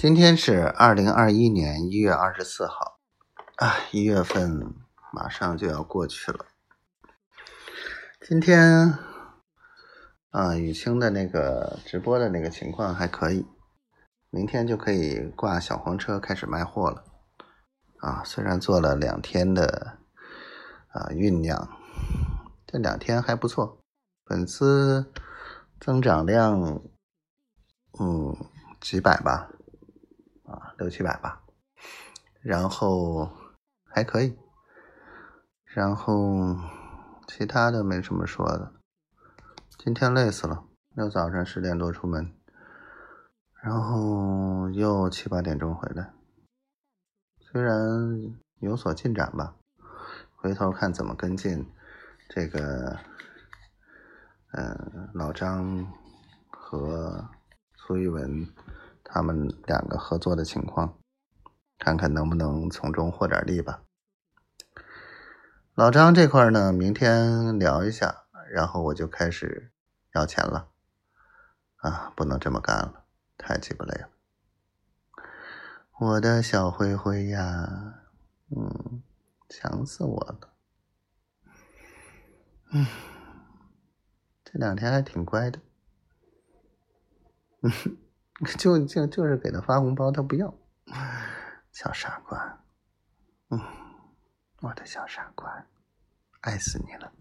今天是二零二一年一月二十四号，啊，一月份马上就要过去了。今天，啊，雨清的那个直播的那个情况还可以，明天就可以挂小黄车开始卖货了。啊，虽然做了两天的啊酝酿，这两天还不错，粉丝增长量，嗯，几百吧。六七百吧，然后还可以，然后其他的没什么说的。今天累死了，又早上十点多出门，然后又七八点钟回来。虽然有所进展吧，回头看怎么跟进这个，嗯，老张和苏玉文。他们两个合作的情况，看看能不能从中获点利吧。老张这块呢，明天聊一下，然后我就开始要钱了。啊，不能这么干了，太鸡巴累了。我的小灰灰呀，嗯，强死我了。嗯，这两天还挺乖的。嗯哼。就就就是给他发红包，他不要，小傻瓜，嗯，我的小傻瓜，爱死你了。